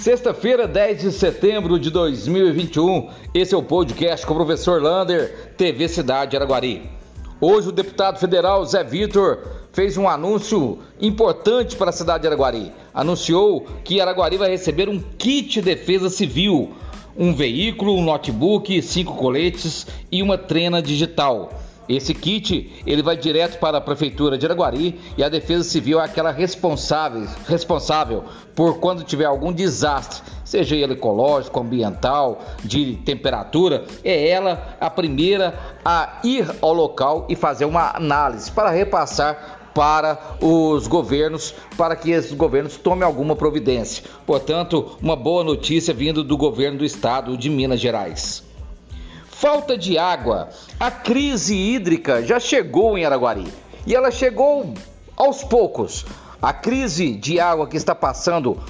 Sexta-feira, 10 de setembro de 2021, esse é o podcast com o professor Lander, TV Cidade Araguari. Hoje o deputado federal Zé Vitor fez um anúncio importante para a cidade de Araguari. Anunciou que Araguari vai receber um kit de defesa civil, um veículo, um notebook, cinco coletes e uma trena digital. Esse kit ele vai direto para a prefeitura de Araguari e a Defesa Civil é aquela responsável, responsável por quando tiver algum desastre, seja ele ecológico, ambiental, de temperatura, é ela a primeira a ir ao local e fazer uma análise para repassar para os governos, para que esses governos tomem alguma providência. Portanto, uma boa notícia vindo do governo do estado de Minas Gerais. Falta de água. A crise hídrica já chegou em Araguari e ela chegou aos poucos. A crise de água que está passando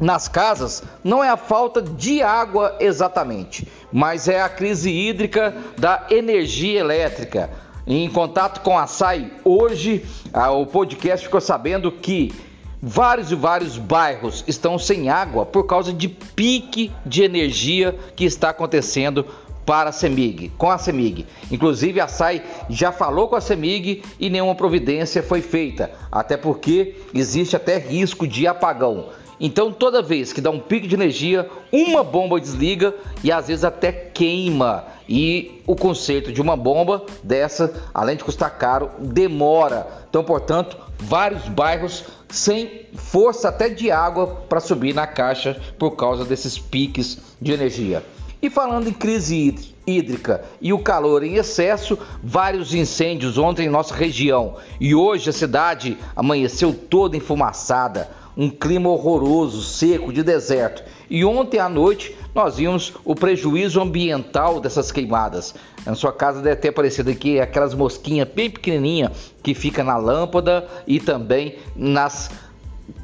nas casas não é a falta de água exatamente, mas é a crise hídrica da energia elétrica. Em contato com a SAI hoje, o podcast ficou sabendo que vários e vários bairros estão sem água por causa de pique de energia que está acontecendo para a CEMIG, com a CEMIG. Inclusive a SAI já falou com a CEMIG e nenhuma providência foi feita, até porque existe até risco de apagão. Então toda vez que dá um pico de energia, uma bomba desliga e às vezes até queima. E o conserto de uma bomba dessa, além de custar caro, demora. Então, portanto, vários bairros sem força até de água para subir na caixa por causa desses piques de energia. E falando em crise hídrica e o calor em excesso, vários incêndios ontem em nossa região. E hoje a cidade amanheceu toda enfumaçada, um clima horroroso, seco, de deserto. E ontem à noite nós vimos o prejuízo ambiental dessas queimadas. Na sua casa deve ter aparecido aqui aquelas mosquinhas bem pequenininhas que fica na lâmpada e também nas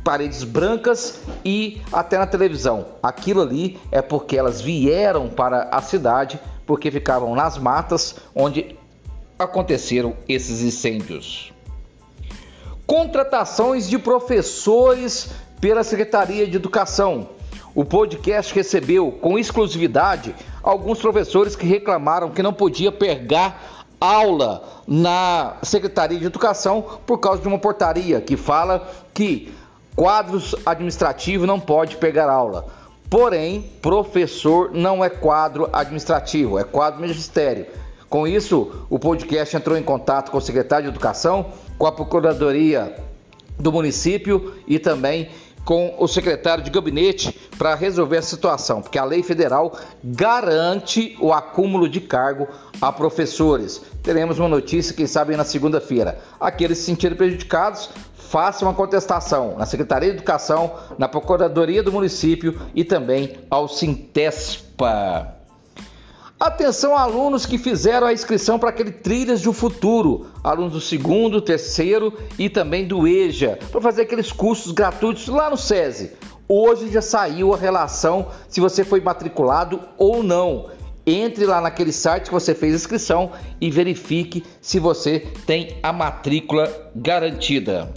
paredes brancas e até na televisão. Aquilo ali é porque elas vieram para a cidade porque ficavam nas matas onde aconteceram esses incêndios. Contratações de professores pela Secretaria de Educação. O podcast recebeu com exclusividade alguns professores que reclamaram que não podia pegar aula na Secretaria de Educação por causa de uma portaria que fala que Quadros administrativo não pode pegar aula. Porém, professor não é quadro administrativo, é quadro magistério. Com isso, o podcast entrou em contato com o secretário de Educação, com a Procuradoria do município e também com o secretário de gabinete para resolver a situação, porque a lei federal garante o acúmulo de cargo a professores. Teremos uma notícia, quem sabe, na segunda-feira. Aqueles se sentirem prejudicados faça uma contestação na Secretaria de Educação, na Procuradoria do Município e também ao Sintespa. Atenção alunos que fizeram a inscrição para aquele Trilhas do Futuro, alunos do segundo, terceiro e também do EJA, para fazer aqueles cursos gratuitos lá no SESI. Hoje já saiu a relação se você foi matriculado ou não. Entre lá naquele site que você fez inscrição e verifique se você tem a matrícula garantida.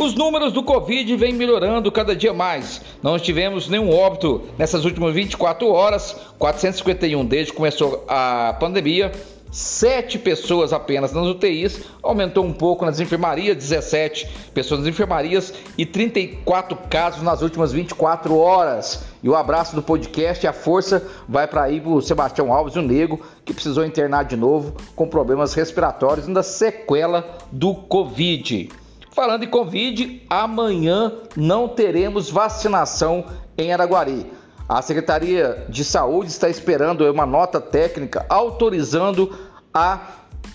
Os números do Covid vêm melhorando cada dia mais. Não tivemos nenhum óbito nessas últimas 24 horas, 451 desde que começou a pandemia. Sete pessoas apenas nas UTIs, aumentou um pouco nas enfermarias, 17 pessoas nas enfermarias e 34 casos nas últimas 24 horas. E o abraço do podcast, a força vai para aí o Sebastião Alves, o Nego, que precisou internar de novo com problemas respiratórios, ainda sequela do Covid. Falando em Covid, amanhã não teremos vacinação em Araguari. A Secretaria de Saúde está esperando uma nota técnica autorizando a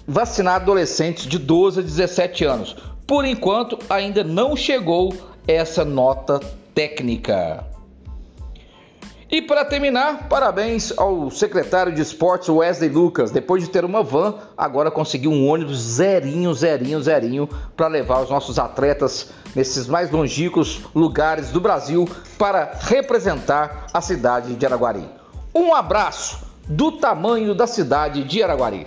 vacinar adolescentes de 12 a 17 anos. Por enquanto, ainda não chegou essa nota técnica. E para terminar, parabéns ao secretário de esportes Wesley Lucas. Depois de ter uma van, agora conseguiu um ônibus zerinho, zerinho, zerinho para levar os nossos atletas nesses mais longínquos lugares do Brasil para representar a cidade de Araguari. Um abraço do tamanho da cidade de Araguari.